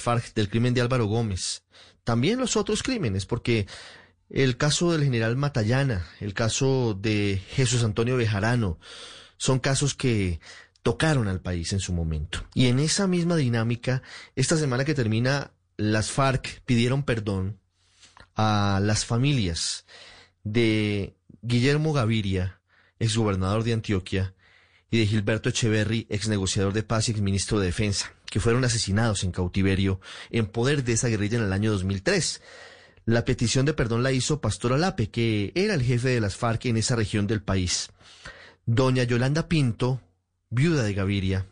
FARC del crimen de Álvaro Gómez. También los otros crímenes, porque el caso del general Matallana, el caso de Jesús Antonio Bejarano, son casos que tocaron al país en su momento. Y en esa misma dinámica, esta semana que termina, las FARC pidieron perdón a las familias de Guillermo Gaviria, exgobernador de Antioquia, y de Gilberto Echeverry, ex negociador de paz y ex ministro de Defensa, que fueron asesinados en cautiverio en poder de esa guerrilla en el año 2003. La petición de perdón la hizo Pastor Alape, que era el jefe de las FARC en esa región del país. Doña Yolanda Pinto, viuda de Gaviria,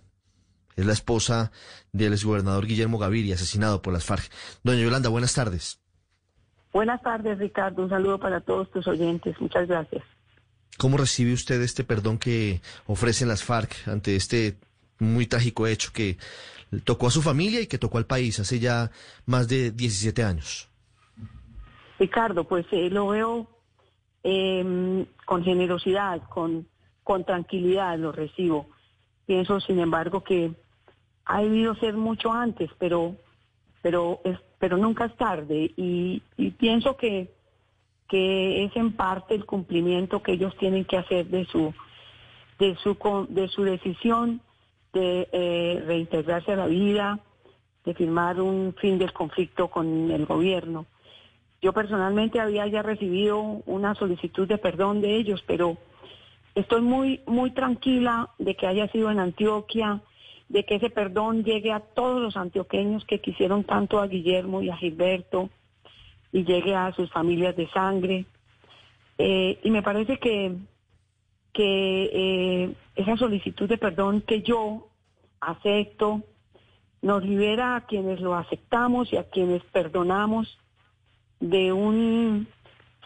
es la esposa del exgobernador Guillermo Gaviria, asesinado por las FARC. Doña Yolanda, buenas tardes. Buenas tardes, Ricardo. Un saludo para todos tus oyentes. Muchas gracias. ¿Cómo recibe usted este perdón que ofrecen las FARC ante este muy trágico hecho que tocó a su familia y que tocó al país hace ya más de 17 años? Ricardo, pues eh, lo veo eh, con generosidad, con, con tranquilidad, lo recibo. Pienso, sin embargo, que ha debido ser mucho antes, pero, pero, es, pero nunca es tarde. Y, y pienso que que es en parte el cumplimiento que ellos tienen que hacer de su de su de su decisión de eh, reintegrarse a la vida, de firmar un fin del conflicto con el gobierno. Yo personalmente había ya recibido una solicitud de perdón de ellos, pero estoy muy muy tranquila de que haya sido en Antioquia, de que ese perdón llegue a todos los antioqueños que quisieron tanto a Guillermo y a Gilberto, y llegue a sus familias de sangre. Eh, y me parece que, que eh, esa solicitud de perdón que yo acepto nos libera a quienes lo aceptamos y a quienes perdonamos de un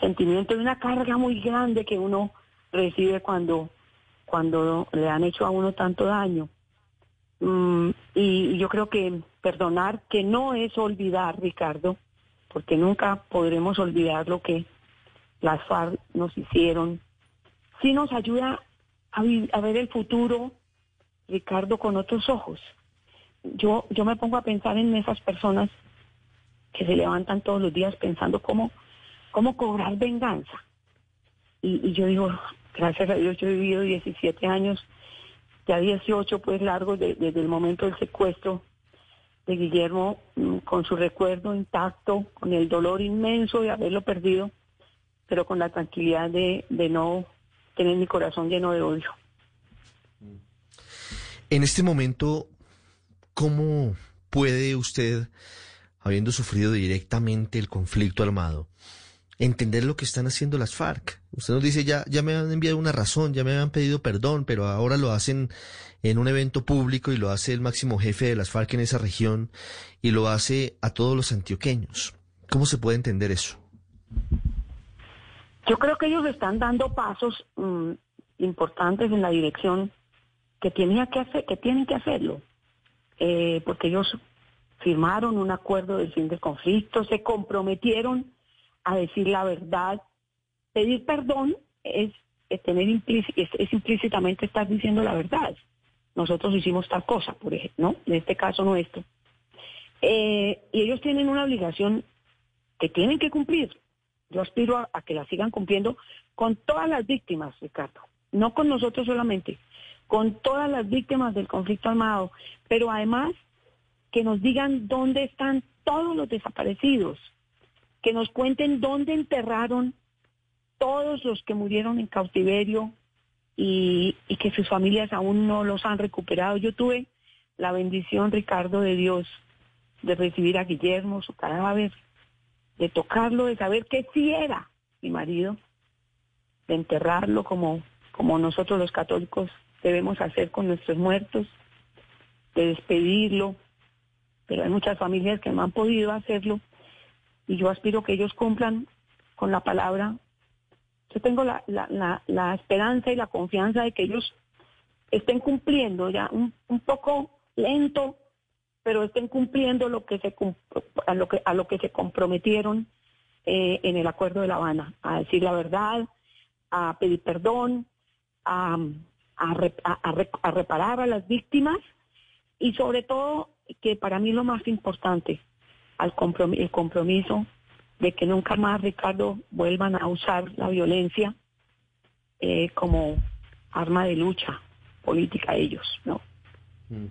sentimiento, de una carga muy grande que uno recibe cuando, cuando le han hecho a uno tanto daño. Mm, y yo creo que perdonar, que no es olvidar, Ricardo, porque nunca podremos olvidar lo que las FARC nos hicieron. Sí nos ayuda a, ver el futuro, Ricardo, con otros ojos. Yo, yo me pongo a pensar en esas personas que se levantan todos los días pensando cómo, cómo cobrar venganza. Y, yo digo, gracias a Dios, yo he vivido 17 años, ya 18 pues largos desde el momento del secuestro de Guillermo mm, con su recuerdo intacto, con el dolor inmenso de haberlo perdido, pero con la tranquilidad de, de no tener mi corazón lleno de odio. En este momento, ¿cómo puede usted, habiendo sufrido directamente el conflicto armado, entender lo que están haciendo las FARC. Usted nos dice, ya, ya me han enviado una razón, ya me han pedido perdón, pero ahora lo hacen en un evento público y lo hace el máximo jefe de las FARC en esa región y lo hace a todos los antioqueños. ¿Cómo se puede entender eso? Yo creo que ellos están dando pasos mm, importantes en la dirección que, tenía que, hacer, que tienen que hacerlo, eh, porque ellos firmaron un acuerdo del fin del conflicto, se comprometieron a decir la verdad. Pedir perdón es, tener es, implícitamente estar diciendo la verdad. Nosotros hicimos tal cosa, por ejemplo. En este caso nuestro. Eh, y ellos tienen una obligación que tienen que cumplir. Yo aspiro a, que la sigan cumpliendo con todas las víctimas, Ricardo. No con nosotros solamente, con todas las víctimas del conflicto armado, pero además que nos digan dónde están todos los desaparecidos, que nos cuenten dónde enterraron todos los que murieron en cautiverio y, que sus familias aún no los han recuperado. Yo tuve la bendición, Ricardo, de Dios, de recibir a Guillermo, su cadáver, de tocarlo, de saber que sí era mi marido, de enterrarlo como, como nosotros los católicos debemos hacer con nuestros muertos, de despedirlo, pero hay muchas familias que no han podido hacerlo y yo aspiro que ellos cumplan con la palabra. Yo tengo la, la, la, esperanza y la confianza de que ellos estén cumpliendo ya un, un poco lento, pero estén cumpliendo lo que se a lo que a lo que se comprometieron eh, en el acuerdo de La Habana, a decir la verdad, a pedir perdón, a, a, reparar a las víctimas y sobre todo que para mí lo más importante, al el compromiso de que nunca más, Ricardo, vuelvan a usar la violencia eh, como arma de lucha política ellos, ¿no? Mm.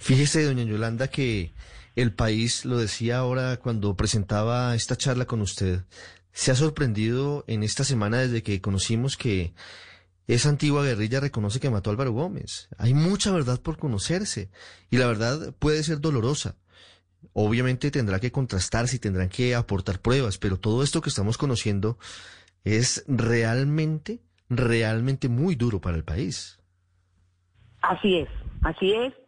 Fíjese, doña Yolanda, que el país, lo decía ahora cuando presentaba esta charla con usted, se ha sorprendido en esta semana desde que conocimos que esa antigua guerrilla reconoce que mató a Álvaro Gómez. Hay mucha verdad por conocerse y la verdad puede ser dolorosa. Obviamente tendrá que contrastarse y tendrán que aportar pruebas, pero todo esto que estamos conociendo es realmente, realmente muy duro para el país. Así es, así es.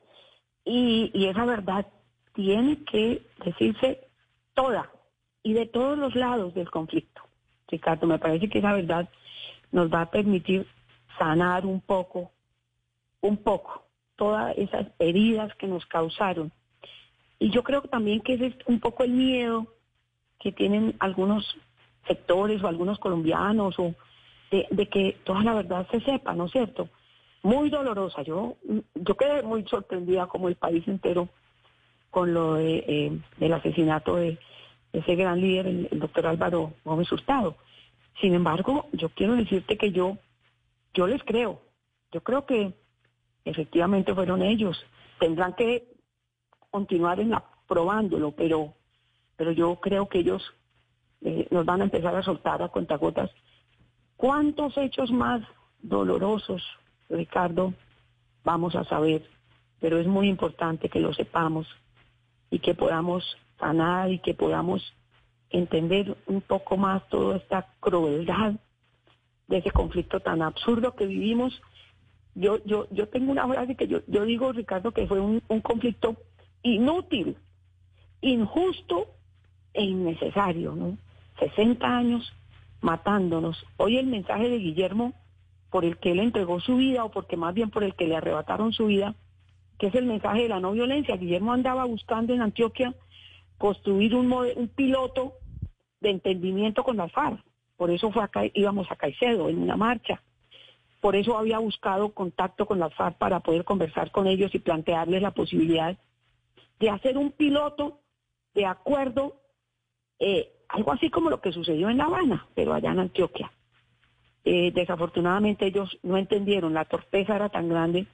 Y, y esa verdad tiene que decirse toda y de todos los lados del conflicto. Ricardo, me parece que esa verdad nos va a permitir sanar un poco, un poco, todas esas heridas que nos causaron. Y yo creo también que es un poco el miedo que tienen algunos sectores o algunos colombianos o de, de que toda la verdad se sepa, ¿no es cierto? Muy dolorosa. Yo, yo quedé muy sorprendida como el país entero con lo de, eh, del asesinato de ese gran líder, el, doctor Álvaro Gómez Hurtado. Sin embargo, yo quiero decirte que yo, yo les creo. Yo creo que efectivamente fueron ellos. Tendrán que continuar en la, probándolo, pero, pero yo creo que ellos eh, nos van a empezar a soltar a cuentagotas. ¿Cuántos hechos más dolorosos, Ricardo, vamos a saber? Pero es muy importante que lo sepamos y que podamos sanar y que podamos entender un poco más toda esta crueldad de ese conflicto tan absurdo que vivimos. Yo, yo, yo tengo una frase que yo, yo digo, Ricardo, que fue un, un conflicto inútil, injusto e innecesario, ¿no? 60 años matándonos. Hoy el mensaje de Guillermo, por el que él entregó su vida, o porque más bien por el que le arrebataron su vida, que es el mensaje de la no violencia. Guillermo andaba buscando en Antioquia construir un, un piloto de entendimiento con la FARC. Por eso fue acá, íbamos a Caicedo en una marcha. Por eso había buscado contacto con la FARC para poder conversar con ellos y plantearles la posibilidad de hacer un piloto de acuerdo, eh, algo así como lo que sucedió en La Habana, pero allá en Antioquia. Eh, desafortunadamente ellos no entendieron, la torpeza era tan grande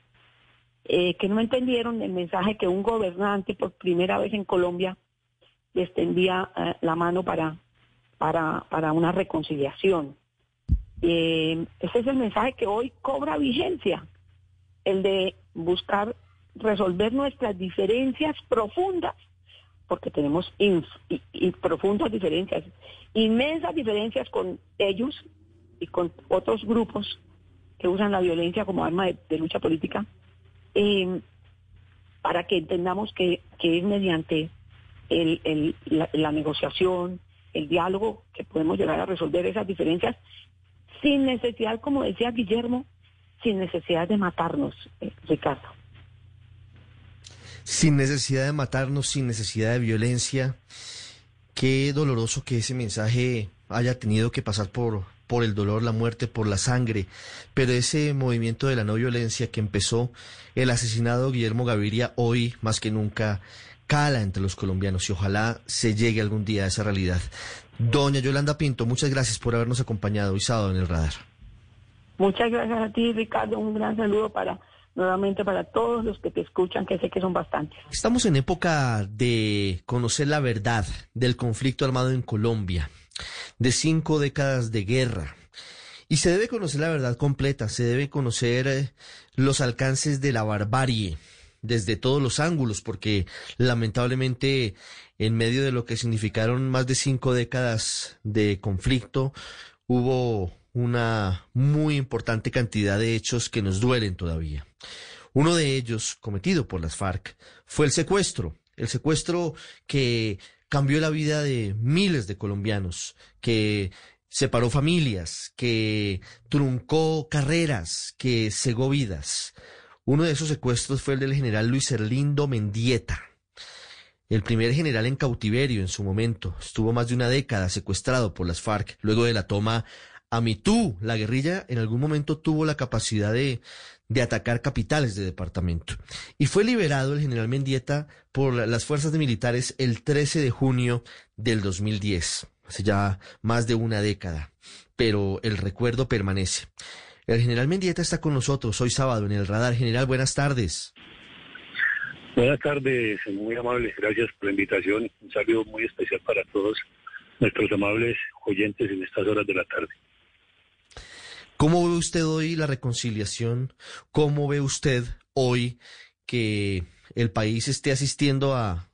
eh, que no entendieron el mensaje que un gobernante por primera vez en Colombia le extendía eh, la mano para, para, para una reconciliación. Eh, ese es el mensaje que hoy cobra vigencia, el de buscar resolver nuestras diferencias profundas, porque tenemos profundas diferencias, inmensas diferencias con ellos y con otros grupos que usan la violencia como arma de lucha política eh, para que entendamos que, es mediante el, la, negociación, el diálogo, que podemos llegar a resolver esas diferencias sin necesidad, como decía Guillermo, sin necesidad de matarnos, eh, Ricardo. Sin necesidad de matarnos, sin necesidad de violencia. Qué doloroso que ese mensaje haya tenido que pasar por, por el dolor, la muerte, por la sangre, pero ese movimiento de la no violencia que empezó el asesinado Guillermo Gaviria hoy más que nunca cala entre los colombianos y ojalá se llegue algún día a esa realidad. Doña Yolanda Pinto, muchas gracias por habernos acompañado hoy sábado en el radar. Muchas gracias a ti, Ricardo. Un gran saludo para nuevamente para todos los que te escuchan, que sé que son bastantes. Estamos en época de conocer la verdad del conflicto armado en Colombia de cinco décadas de guerra. Y se debe conocer la verdad completa, se debe conocer eh, los alcances de la barbarie desde todos los ángulos, porque lamentablemente en medio de lo que significaron más de cinco décadas de conflicto, hubo una muy importante cantidad de hechos que nos duelen todavía. Uno de ellos, cometido por las FARC, fue el secuestro, el secuestro que cambió la vida de miles de colombianos, que separó familias, que truncó carreras, que cegó vidas. Uno de esos secuestros fue el del general Luis Erlindo Mendieta, el primer general en cautiverio en su momento. Estuvo más de una década secuestrado por las FARC luego de la toma a Mitú. La guerrilla en algún momento tuvo la capacidad de, de atacar capitales de departamento. Y fue liberado el general Mendieta por las fuerzas militares el 13 de junio del 2010, hace ya más de una década, pero el recuerdo permanece. El general Mendieta está con nosotros hoy sábado en el radar. General, buenas tardes. Buenas tardes, muy amables, gracias por la invitación. Un saludo muy especial para todos nuestros amables oyentes en estas horas de la tarde. ¿Cómo ve usted hoy la reconciliación? ¿Cómo ve usted hoy que el país esté asistiendo a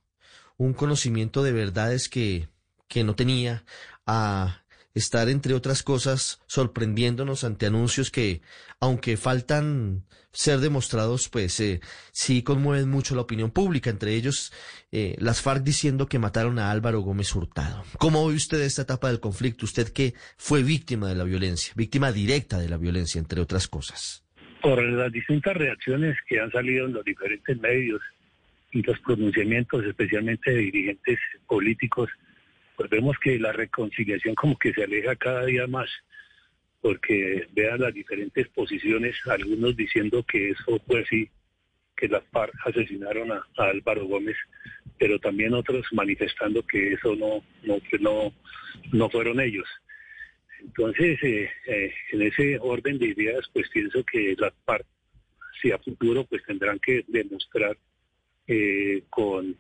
un conocimiento de verdades que, que no tenía, a estar, entre otras cosas, sorprendiéndonos ante anuncios que, aunque faltan ser demostrados, pues eh, sí conmueven mucho la opinión pública, entre ellos eh, las FARC diciendo que mataron a Álvaro Gómez Hurtado. ¿Cómo ve usted esta etapa del conflicto? Usted que fue víctima de la violencia, víctima directa de la violencia, entre otras cosas. Por las distintas reacciones que han salido en los diferentes medios y los pronunciamientos, especialmente de dirigentes políticos, pues vemos que la reconciliación como que se aleja cada día más, porque vean las diferentes posiciones, algunos diciendo que eso fue así, que las FARC asesinaron a, Álvaro Gómez, pero también otros manifestando que eso no, no, no, no fueron ellos. Entonces, eh, eh, en ese orden de ideas, pues pienso que las FARC, si a futuro, pues tendrán que demostrar eh, con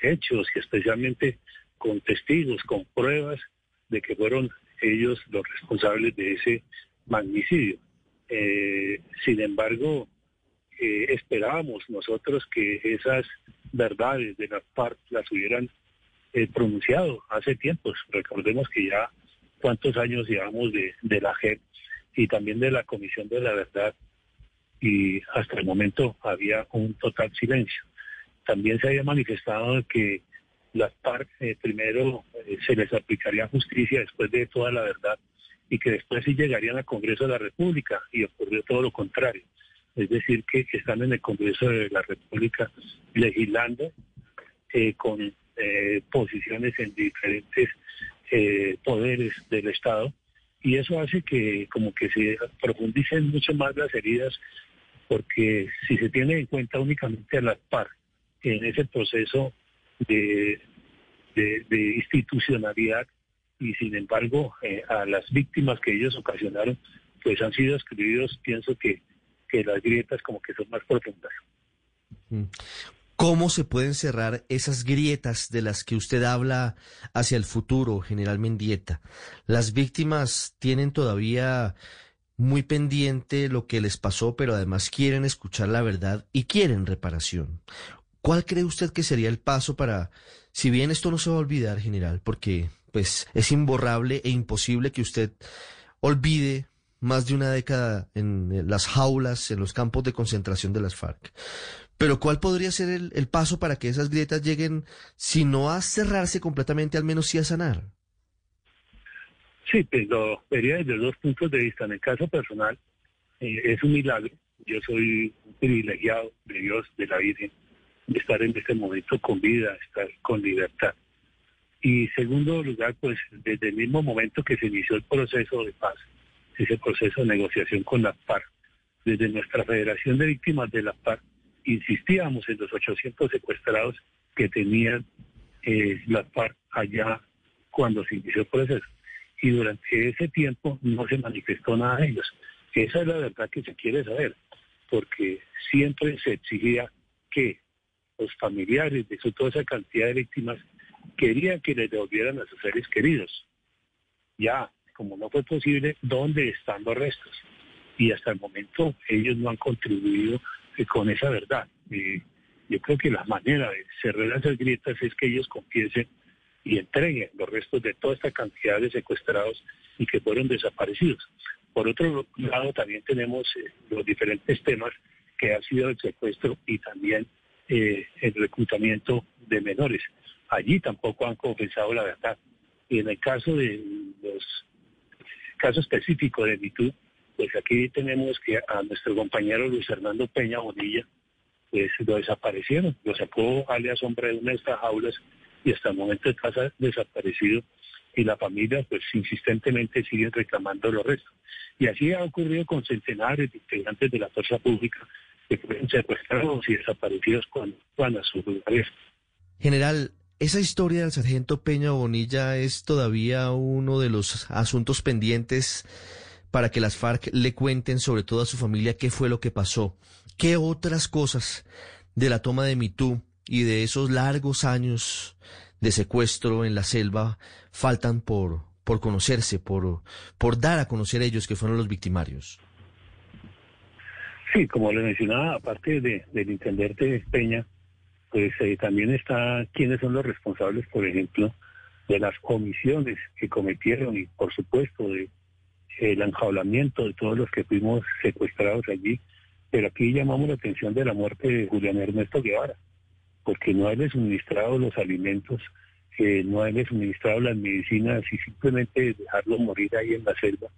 hechos y especialmente con testigos, con pruebas de que fueron ellos los responsables de ese magnicidio. Eh, sin embargo, eh, esperábamos nosotros que esas verdades de la FARC las hubieran eh, pronunciado hace tiempos. Recordemos que ya cuántos años llevamos de, de la JEP y también de la Comisión de la Verdad y hasta el momento había un total silencio. También se había manifestado que las FARC eh, primero eh, se les aplicaría justicia después de toda la verdad y que después sí llegarían al Congreso de la República y ocurrió todo lo contrario. Es decir, que, están en el Congreso de la República legislando eh, con posiciones en diferentes poderes del Estado y eso hace que como que se profundicen mucho más las heridas porque si se tiene en cuenta únicamente a las FARC en ese proceso de, institucionalidad y sin embargo eh, a las víctimas que ellos ocasionaron pues han sido escribidos, pienso que, que las grietas como que son más profundas. ¿Cómo se pueden cerrar esas grietas de las que usted habla hacia el futuro, general Mendieta? Las víctimas tienen todavía muy pendiente lo que les pasó, pero además quieren escuchar la verdad y quieren reparación. ¿Cuál cree usted que sería el paso para, si bien esto no se va a olvidar, general, porque pues es imborrable e imposible que usted olvide más de una década en las jaulas, en los campos de concentración de las FARC. Pero ¿cuál podría ser el, paso para que esas grietas lleguen, si no a cerrarse completamente, al menos sí a sanar? Sí, pues lo vería desde dos puntos de vista. En el caso personal, eh, es un milagro. Yo soy un privilegiado de Dios, de la Virgen, estar en este momento con vida, estar con libertad. Y segundo lugar, pues desde el mismo momento que se inició el proceso de paz, ese proceso de negociación con la FARC, desde nuestra Federación de Víctimas de la FARC, insistíamos en los 800 secuestrados que tenían eh, la FARC allá cuando se inició el proceso. Y durante ese tiempo no se manifestó nada de ellos. Esa es la verdad que se quiere saber, porque siempre se exigía que los familiares de toda esa cantidad de víctimas querían que les devolvieran a sus seres queridos. Ya, como no fue posible, ¿dónde están los restos? Y hasta el momento ellos no han contribuido eh, con esa verdad. yo creo que la manera de cerrar esas grietas es que ellos confiesen y entreguen los restos de toda esta cantidad de secuestrados y que fueron desaparecidos. Por otro lado, también tenemos eh, los diferentes temas que ha sido el secuestro y también eh, el reclutamiento de menores. Allí tampoco han confesado la verdad. Y en el caso de los caso específico de MeToo, pues aquí tenemos que a nuestro compañero Luis Hernando Peña Bonilla, pues lo desaparecieron, lo sacó alias hombre de una de estas jaulas y hasta el momento está desaparecido y la familia pues insistentemente siguen reclamando los restos. Y así ha ocurrido con centenares de integrantes de la fuerza pública secuestrados y desaparecidos cuando a sus lugares. General, esa historia del sargento Peña Bonilla es todavía uno de los asuntos pendientes para que las FARC le cuenten sobre todo a su familia qué fue lo que pasó. ¿Qué otras cosas de la toma de Mitú y de esos largos años de secuestro en la selva faltan por, por conocerse, por, por dar a conocer ellos que fueron los victimarios? Sí, como le mencionaba, aparte de, del intendente Peña, pues eh, también está quiénes son los responsables, por ejemplo, de las comisiones que cometieron y, por supuesto, de el enjaulamiento de todos los que fuimos secuestrados allí. Pero aquí llamamos la atención de la muerte de Julián Ernesto Guevara, porque no haberle suministrado los alimentos, eh, no haberle suministrado las medicinas y simplemente dejarlo morir ahí en la selva,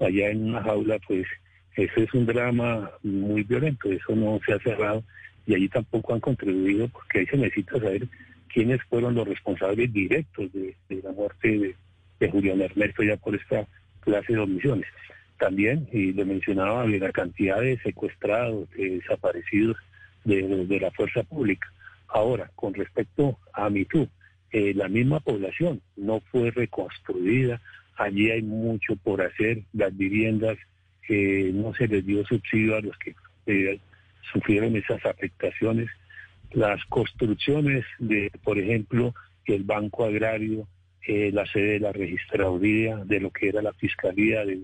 allá en una jaula, pues eso es un drama muy violento, eso no se ha cerrado y allí tampoco han contribuido porque ahí se necesita saber quiénes fueron los responsables directos de, la muerte de, de Julián Ernesto ya por esta clase de omisiones. También, y le mencionaba, la cantidad de secuestrados, de desaparecidos de, la fuerza pública. Ahora, con respecto a MeToo, eh, la misma población no fue reconstruida, allí hay mucho por hacer, las viviendas, eh, no se les dio subsidio a los que eh, sufrieron esas afectaciones, las construcciones de, por ejemplo, el Banco Agrario, eh, la sede de la registraduría, de lo que era la fiscalía, de,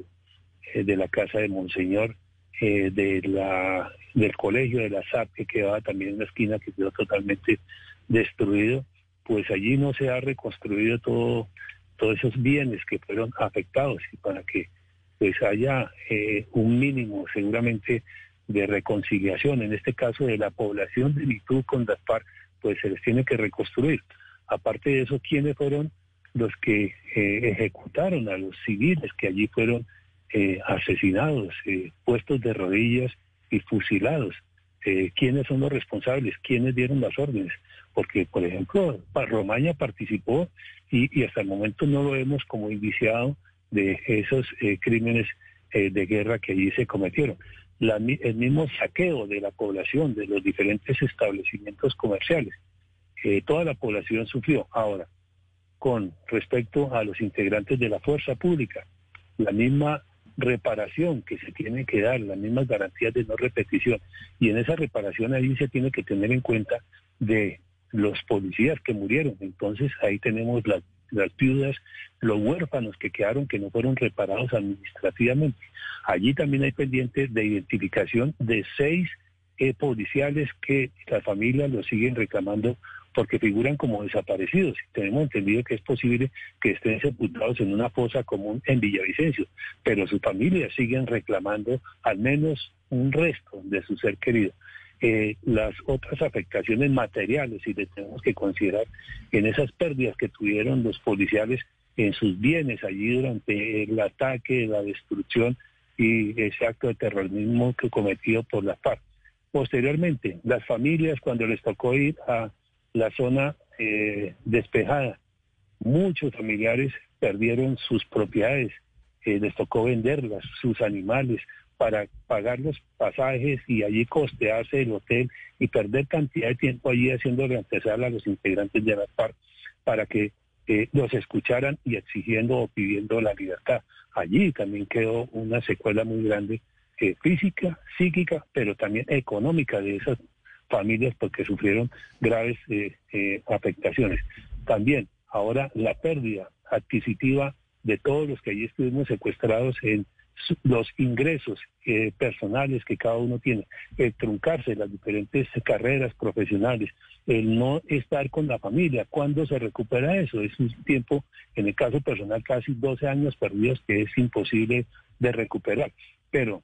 eh, de la casa de Monseñor, de la, del colegio de la SAP que quedaba también en la esquina, que quedó totalmente destruido, pues allí no se ha reconstruido todo, todos esos bienes que fueron afectados y para que pues haya un mínimo seguramente de reconciliación, en este caso de la población de Mitú con Gaspar, pues se les tiene que reconstruir. Aparte de eso, ¿quiénes fueron los que eh, ejecutaron a los civiles que allí fueron eh, asesinados, eh, puestos de rodillas y fusilados. ¿Quiénes son los responsables? ¿Quiénes dieron las órdenes? Porque, por ejemplo, Romaña participó y, hasta el momento no lo vemos como indiciado de esos crímenes de guerra que allí se cometieron. el mismo saqueo de la población, de los diferentes establecimientos comerciales. toda la población sufrió. Ahora, con respecto a los integrantes de la fuerza pública. La misma reparación que se tiene que dar, las mismas garantías de no repetición. Y en esa reparación ahí se tiene que tener en cuenta de los policías que murieron. Entonces ahí tenemos las, las viudas, los huérfanos que quedaron que no fueron reparados administrativamente. Allí también hay pendientes de identificación de seis eh, policiales que las familias lo siguen reclamando porque figuran como desaparecidos. Tenemos entendido que es posible que estén sepultados en una fosa común en Villavicencio, pero sus familias siguen reclamando al menos un resto de su ser querido. Eh, las otras afectaciones materiales, y le tenemos que considerar en esas pérdidas que tuvieron los policiales en sus bienes allí durante el ataque, la destrucción y ese acto de terrorismo que cometido por la FARC. Posteriormente, las familias, cuando les tocó ir a la zona eh, despejada. Muchos familiares perdieron sus propiedades, eh, les tocó venderlas, sus animales, para pagar los pasajes y allí costearse el hotel y perder cantidad de tiempo allí haciendo reemplazar a los integrantes de la FARC para que eh, los escucharan y exigiendo o pidiendo la libertad. Allí también quedó una secuela muy grande física, psíquica, pero también económica de esas familias porque sufrieron graves eh, eh, afectaciones. También ahora la pérdida adquisitiva de todos los que allí estuvimos secuestrados en los ingresos eh, personales que cada uno tiene, el truncarse las diferentes carreras profesionales, el no estar con la familia, ¿cuándo se recupera eso? Es un tiempo, en el caso personal, casi 12 años perdidos que es imposible de recuperar. Pero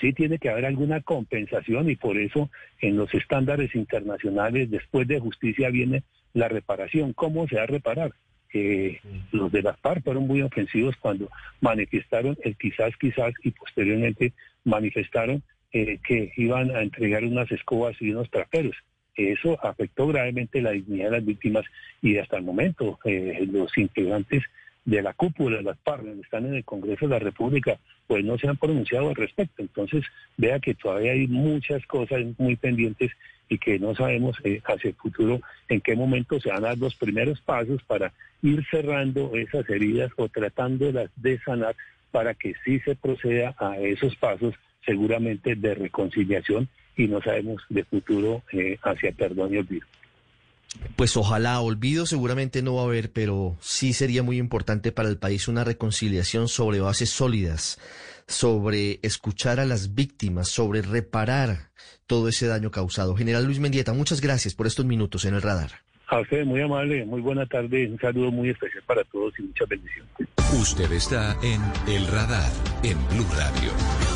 sí tiene que haber alguna compensación y por eso en los estándares internacionales después de justicia viene la reparación. ¿Cómo se va a reparar? Eh, los de las FARC fueron muy ofensivos cuando manifestaron el quizás, quizás y posteriormente manifestaron eh, que iban a entregar unas escobas y unos traperos. Eso afectó gravemente la dignidad de las víctimas y hasta el momento eh, los integrantes de la cúpula de las FARC, están en el Congreso de la República, pues no se han pronunciado al respecto. Entonces, vea que todavía hay muchas cosas muy pendientes y que no sabemos eh, hacia el futuro en qué momento se van a dar los primeros pasos para ir cerrando esas heridas o tratándolas de sanar para que sí se proceda a esos pasos seguramente de reconciliación y no sabemos de futuro eh, hacia perdón y olvido. Pues ojalá, olvido seguramente no va a haber, pero sí sería muy importante para el país una reconciliación sobre bases sólidas, sobre escuchar a las víctimas, sobre reparar todo ese daño causado. General Luis Mendieta, muchas gracias por estos minutos en el radar. A usted, muy amable, muy buena tarde, un saludo muy especial para todos y muchas bendiciones. Usted está en El Radar, en Blue Radio.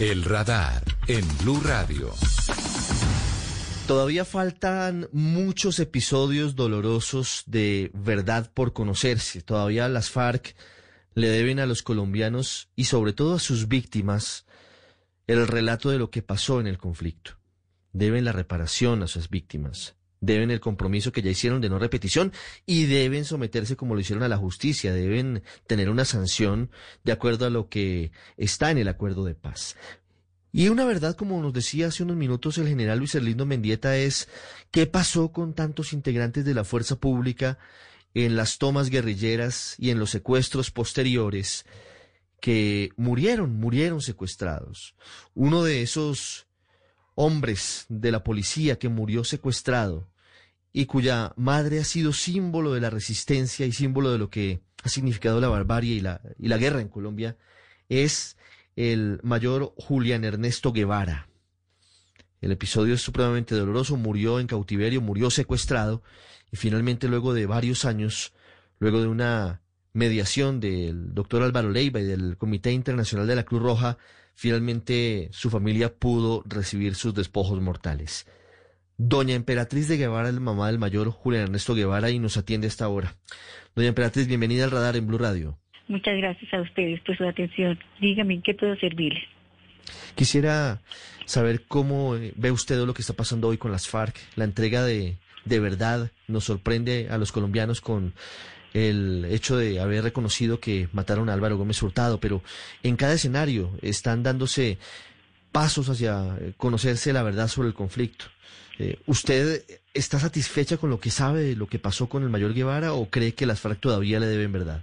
El Radar en Blue Radio. Todavía faltan muchos episodios dolorosos de verdad por conocerse. Todavía las FARC le deben a los colombianos y sobre todo a sus víctimas el relato de lo que pasó en el conflicto. Deben la reparación a sus víctimas, deben el compromiso que ya hicieron de no repetición y deben someterse como lo hicieron a la justicia, deben tener una sanción de acuerdo a lo que está en el acuerdo de paz. Y una verdad, como nos decía hace unos minutos el general Luis Erlindo Mendieta, es qué pasó con tantos integrantes de la fuerza pública en las tomas guerrilleras y en los secuestros posteriores que murieron, murieron secuestrados. Uno de esos hombres de la policía que murió secuestrado y cuya madre ha sido símbolo de la resistencia y símbolo de lo que ha significado la barbarie y la, y la guerra en Colombia, es el mayor Julián Ernesto Guevara. El episodio es supremamente doloroso, murió en cautiverio, murió secuestrado y finalmente luego de varios años, luego de una mediación del doctor Álvaro Leiva y del Comité Internacional de la Cruz Roja, finalmente su familia pudo recibir sus despojos mortales. Doña Emperatriz de Guevara la mamá del mayor Julián Ernesto Guevara y nos atiende a esta hora. Doña Emperatriz, bienvenida al radar en Blue Radio. Muchas gracias a ustedes por su atención. Dígame, ¿en qué puedo servirles? Quisiera saber cómo eh, ve usted lo que está pasando hoy con las FARC. La entrega de, de verdad nos sorprende a los colombianos con el hecho de haber reconocido que mataron a Álvaro Gómez Hurtado, pero en cada escenario están dándose pasos hacia eh, conocerse la verdad sobre el conflicto. Eh, ¿Usted está satisfecha con lo que sabe de lo que pasó con el mayor Guevara o cree que las FARC todavía le deben verdad?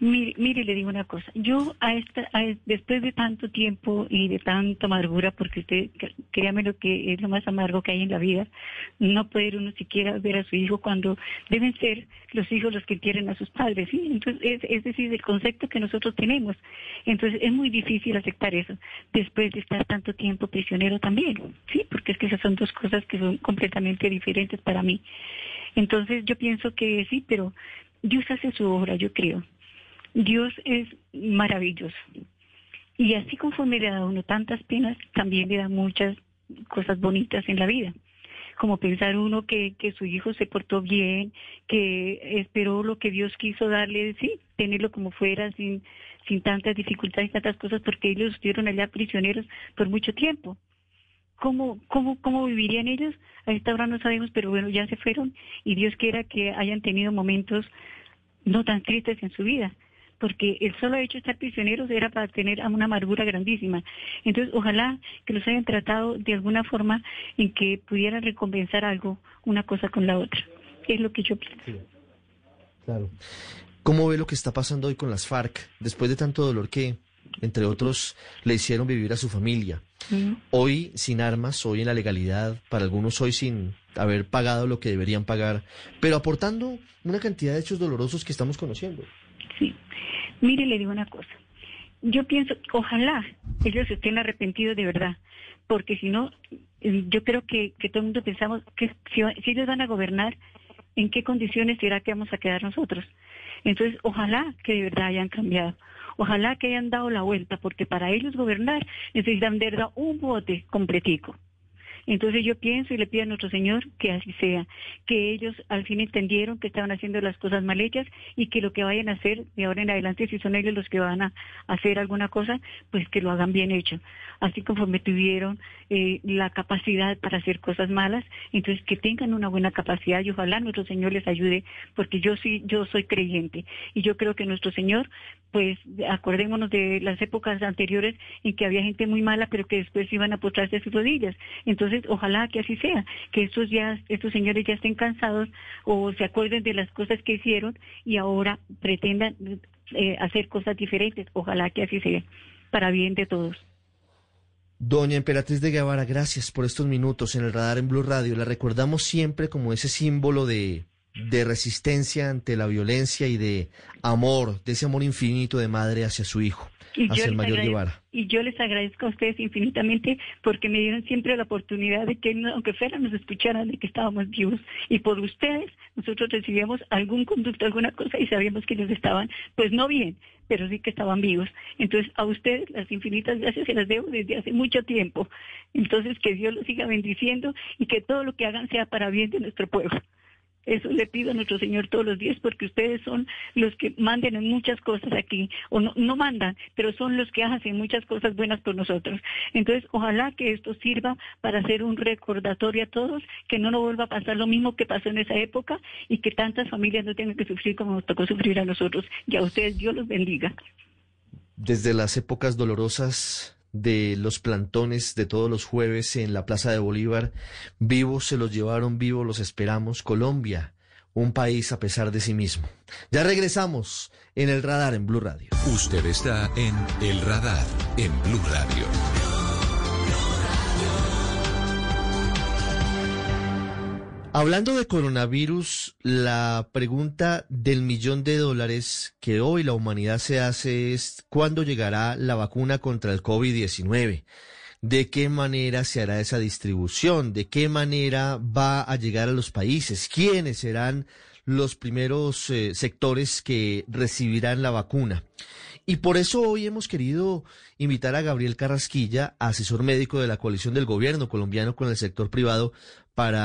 Mire, mire, le digo una cosa. Yo, a esta, después de tanto tiempo y de tanta amargura, porque usted, créame lo que es lo más amargo que hay en la vida, no poder uno siquiera ver a su hijo cuando deben ser los hijos los que quieren a sus padres, ¿sí? Entonces, es, es decir, el concepto que nosotros tenemos. Entonces, es muy difícil aceptar eso, después de estar tanto tiempo prisionero también, ¿sí? Porque es que esas son dos cosas que son completamente diferentes para mí. Entonces, yo pienso que sí, pero Dios hace su obra, yo creo. Dios es maravilloso. Y así conforme le da a uno tantas penas, también le da muchas cosas bonitas en la vida. Como pensar uno que, que su hijo se portó bien, que esperó lo que Dios quiso darle, sí, tenerlo como fuera, sin, sin tantas dificultades tantas cosas, porque ellos estuvieron allá prisioneros por mucho tiempo. ¿Cómo, cómo, ¿Cómo vivirían ellos? A esta hora no sabemos, pero bueno, ya se fueron y Dios quiera que hayan tenido momentos no tan tristes en su vida porque el solo hecho de estar prisioneros era para tener una amargura grandísima. Entonces, ojalá que los hayan tratado de alguna forma en que pudieran recompensar algo, una cosa con la otra. Es lo que yo pienso. Claro. ¿Cómo ve lo que está pasando hoy con las FARC, después de tanto dolor que, entre otros, le hicieron vivir a su familia? Hoy sin armas, hoy en la legalidad, para algunos hoy sin haber pagado lo que deberían pagar, pero aportando una cantidad de hechos dolorosos que estamos conociendo. Sí. Mire, le digo una cosa. Yo pienso, ojalá ellos estén arrepentidos de verdad, porque si no, eh, yo creo que, que todo el mundo pensamos que si, si ellos van a gobernar, ¿en qué condiciones será que vamos a quedar nosotros? Entonces, ojalá que de verdad hayan cambiado. Ojalá que hayan dado la vuelta, porque para ellos gobernar necesitan verdad un bote completico. Entonces yo pienso y le pido a nuestro Señor que así sea, que ellos al fin entendieron que estaban haciendo las cosas mal hechas y que lo que vayan a hacer de ahora en adelante, si son ellos los que van a hacer alguna cosa, pues que lo hagan bien hecho. Así conforme tuvieron eh, la capacidad para hacer cosas malas, entonces que tengan una buena capacidad y ojalá nuestro Señor les ayude, porque yo sí, yo soy creyente y yo creo que nuestro Señor, pues acordémonos de las épocas anteriores en que había gente muy mala, pero que después iban a postrarse a sus rodillas. Entonces ojalá que así sea, que estos ya, estos señores ya estén cansados o se acuerden de las cosas que hicieron y ahora pretendan eh, hacer cosas diferentes. Ojalá que así sea, para bien de todos. Doña Emperatriz de Guevara, gracias por estos minutos en el radar en Blue Radio. La recordamos siempre como ese símbolo de, de resistencia ante la violencia y de amor, de ese amor infinito de madre hacia su hijo. Y yo, y yo les agradezco a ustedes infinitamente porque me dieron siempre la oportunidad de que, aunque fuera, nos escucharan de que estábamos vivos. Y por ustedes, nosotros recibíamos algún conducto, alguna cosa y sabíamos que ellos estaban, pues no bien, pero sí que estaban vivos. Entonces, a ustedes las infinitas gracias se las debo desde hace mucho tiempo. Entonces, que Dios los siga bendiciendo y que todo lo que hagan sea para bien de nuestro pueblo. Eso le pido a nuestro Señor todos los días porque ustedes son los que manden en muchas cosas aquí, o no, no mandan, pero son los que hacen muchas cosas buenas por nosotros. Entonces, ojalá que esto sirva para hacer un recordatorio a todos, que no nos vuelva a pasar lo mismo que pasó en esa época y que tantas familias no tengan que sufrir como nos tocó sufrir a nosotros. Y a ustedes Dios los bendiga. Desde las épocas dolorosas de los plantones de todos los jueves en la Plaza de Bolívar. Vivos se los llevaron, vivos los esperamos. Colombia, un país a pesar de sí mismo. Ya regresamos en el radar en Blue Radio. Usted está en el radar en Blue Radio. Hablando de coronavirus, la pregunta del millón de dólares que hoy la humanidad se hace es ¿cuándo llegará la vacuna contra el COVID-19? ¿De qué manera se hará esa distribución? ¿De qué manera va a llegar a los países? ¿Quiénes serán los primeros eh, sectores que recibirán la vacuna? Y por eso hoy hemos querido invitar a Gabriel Carrasquilla, asesor médico de la coalición del gobierno colombiano con el sector privado, para